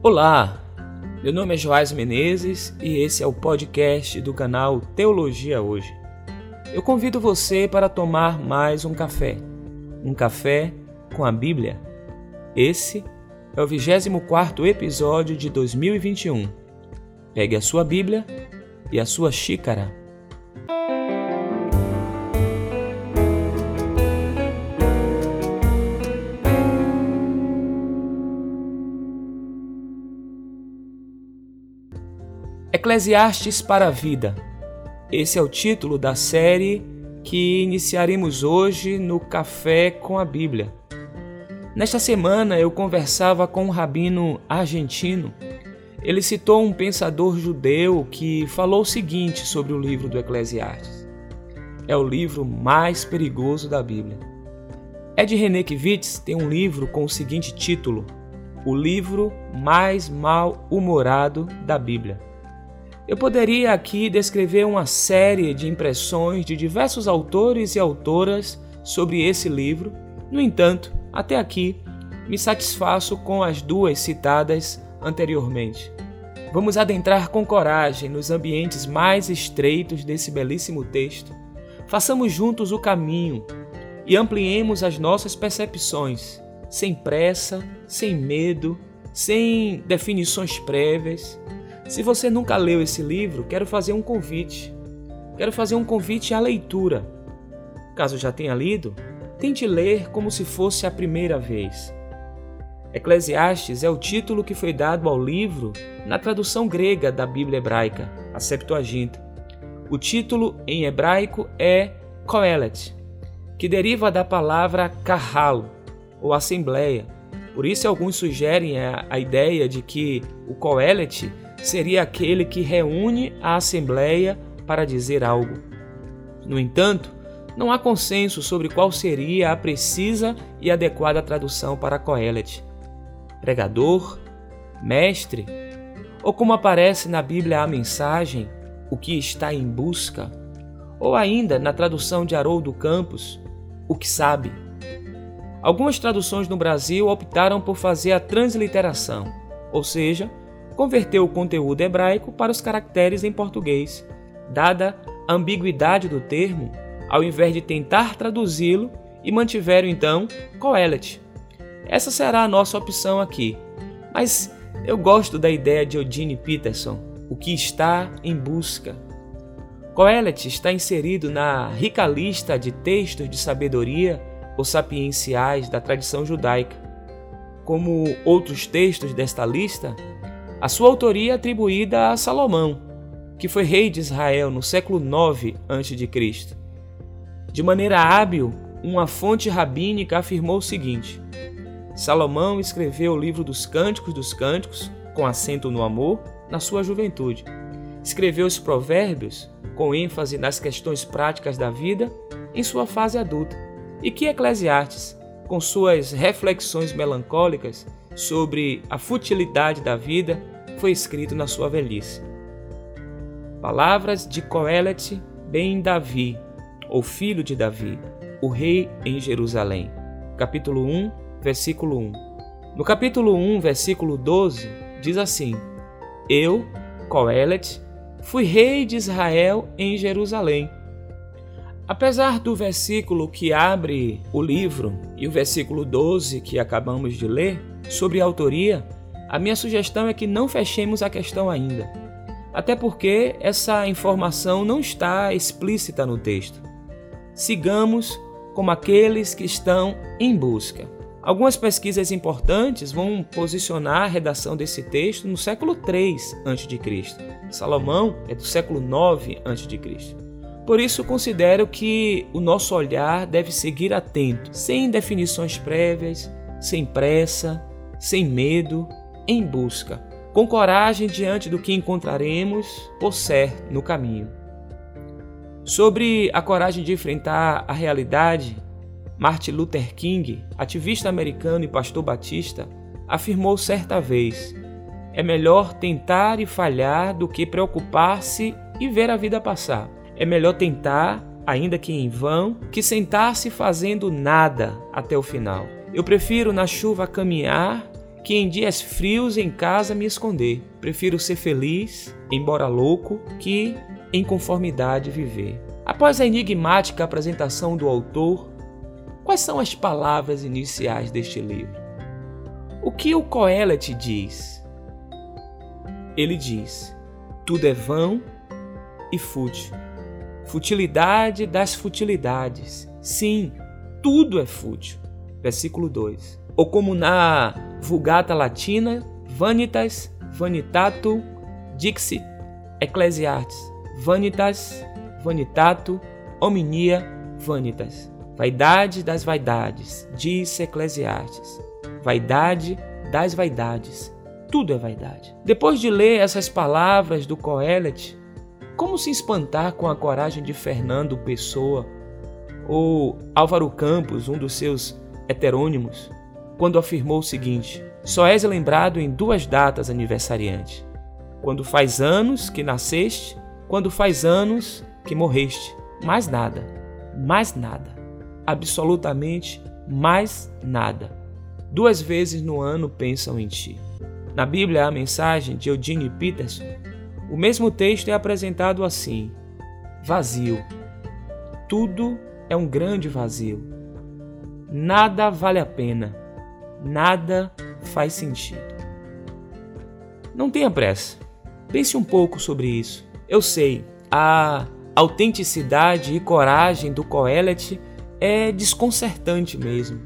Olá, meu nome é Joás Menezes e esse é o podcast do canal Teologia Hoje. Eu convido você para tomar mais um café, um café com a Bíblia. Esse é o 24 episódio de 2021. Pegue a sua Bíblia e a sua xícara. Eclesiastes para a Vida. Esse é o título da série que iniciaremos hoje no Café com a Bíblia. Nesta semana eu conversava com um rabino argentino. Ele citou um pensador judeu que falou o seguinte sobre o livro do Eclesiastes: É o livro mais perigoso da Bíblia. Ed Renekiewicz tem um livro com o seguinte título: O livro mais mal-humorado da Bíblia. Eu poderia aqui descrever uma série de impressões de diversos autores e autoras sobre esse livro, no entanto, até aqui me satisfaço com as duas citadas anteriormente. Vamos adentrar com coragem nos ambientes mais estreitos desse belíssimo texto. Façamos juntos o caminho e ampliemos as nossas percepções, sem pressa, sem medo, sem definições prévias se você nunca leu esse livro, quero fazer um convite. Quero fazer um convite à leitura. Caso já tenha lido, tente ler como se fosse a primeira vez. Eclesiastes é o título que foi dado ao livro na tradução grega da Bíblia hebraica, a Septuaginta. O título em hebraico é Kohelet, que deriva da palavra kahal, ou assembleia. Por isso alguns sugerem a, a ideia de que o Kohelet seria aquele que reúne a Assembleia para dizer algo. No entanto, não há consenso sobre qual seria a precisa e adequada tradução para Coelet. Pregador, mestre, ou como aparece na Bíblia a mensagem, o que está em busca, ou ainda na tradução de Haroldo Campos, o que sabe. Algumas traduções no Brasil optaram por fazer a transliteração, ou seja, converteu o conteúdo hebraico para os caracteres em português, dada a ambiguidade do termo, ao invés de tentar traduzi-lo e mantiveram então Coelet. Essa será a nossa opção aqui. Mas eu gosto da ideia de Eugene Peterson, o que está em busca. Coelet está inserido na rica lista de textos de sabedoria ou sapienciais da tradição judaica. Como outros textos desta lista, a sua autoria é atribuída a Salomão, que foi rei de Israel no século 9 a.C. De maneira hábil, uma fonte rabínica afirmou o seguinte: Salomão escreveu o livro dos Cânticos dos Cânticos, com acento no amor, na sua juventude. Escreveu os Provérbios, com ênfase nas questões práticas da vida, em sua fase adulta. E que Eclesiastes, com suas reflexões melancólicas, sobre a futilidade da vida foi escrito na sua velhice. Palavras de Coelet ben Davi, ou filho de Davi, o rei em Jerusalém. Capítulo 1, versículo 1. No capítulo 1, versículo 12, diz assim: Eu, Coelet, fui rei de Israel em Jerusalém. Apesar do versículo que abre o livro e o versículo 12 que acabamos de ler, sobre a autoria, a minha sugestão é que não fechemos a questão ainda. Até porque essa informação não está explícita no texto. Sigamos como aqueles que estão em busca. Algumas pesquisas importantes vão posicionar a redação desse texto no século 3 a.C. Salomão é do século 9 a.C. Por isso, considero que o nosso olhar deve seguir atento, sem definições prévias, sem pressa, sem medo, em busca, com coragem diante do que encontraremos por certo no caminho. Sobre a coragem de enfrentar a realidade, Martin Luther King, ativista americano e pastor batista, afirmou certa vez: é melhor tentar e falhar do que preocupar-se e ver a vida passar. É melhor tentar, ainda que em vão, que sentar-se fazendo nada até o final. Eu prefiro na chuva caminhar que em dias frios em casa me esconder. Prefiro ser feliz, embora louco, que em conformidade viver. Após a enigmática apresentação do autor, quais são as palavras iniciais deste livro? O que o Coelet diz? Ele diz: tudo é vão e fútil. Futilidade das futilidades. Sim, tudo é fútil. Versículo 2. Ou como na Vulgata Latina, vanitas, vanitato, dixit, Ecclesiastes, vanitas, vanitato, hominia, vanitas. Vaidade das vaidades, diz Eclesiastes. Vaidade das vaidades. Tudo é vaidade. Depois de ler essas palavras do Coelet, como se espantar com a coragem de Fernando Pessoa ou Álvaro Campos, um dos seus heterônimos, quando afirmou o seguinte: Só és lembrado em duas datas aniversariantes. Quando faz anos que nasceste, quando faz anos que morreste. Mais nada, mais nada, absolutamente mais nada. Duas vezes no ano pensam em ti. Na Bíblia, a mensagem de Eugene Peterson, o mesmo texto é apresentado assim: vazio. Tudo é um grande vazio. Nada vale a pena. Nada faz sentido. Não tenha pressa. Pense um pouco sobre isso. Eu sei, a autenticidade e coragem do Coelet é desconcertante mesmo.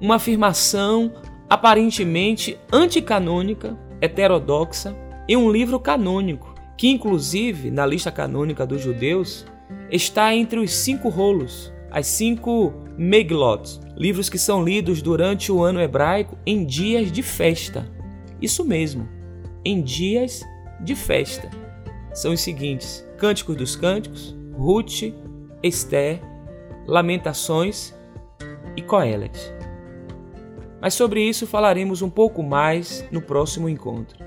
Uma afirmação aparentemente anticanônica, heterodoxa, em um livro canônico, que inclusive na lista canônica dos judeus está entre os cinco rolos, as cinco Meglot, livros que são lidos durante o ano hebraico em dias de festa. Isso mesmo, em dias de festa. São os seguintes: Cânticos dos Cânticos, Ruth, Esther, Lamentações e Coelet. Mas sobre isso falaremos um pouco mais no próximo encontro.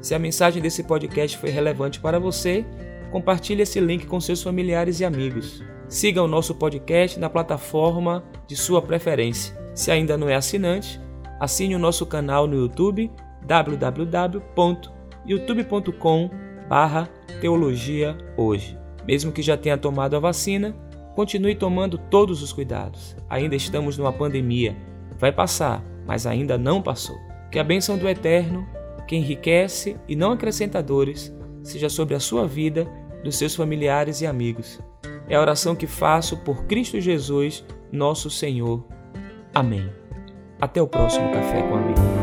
Se a mensagem desse podcast foi relevante para você, compartilhe esse link com seus familiares e amigos. Siga o nosso podcast na plataforma de sua preferência. Se ainda não é assinante, assine o nosso canal no YouTube www.youtube.com teologia hoje. Mesmo que já tenha tomado a vacina, continue tomando todos os cuidados. Ainda estamos numa pandemia. Vai passar, mas ainda não passou. Que a bênção do Eterno, que enriquece e não acrescenta dores, seja sobre a sua vida, dos seus familiares e amigos. É a oração que faço por Cristo Jesus, nosso Senhor. Amém. Até o próximo Café com a Bíblia.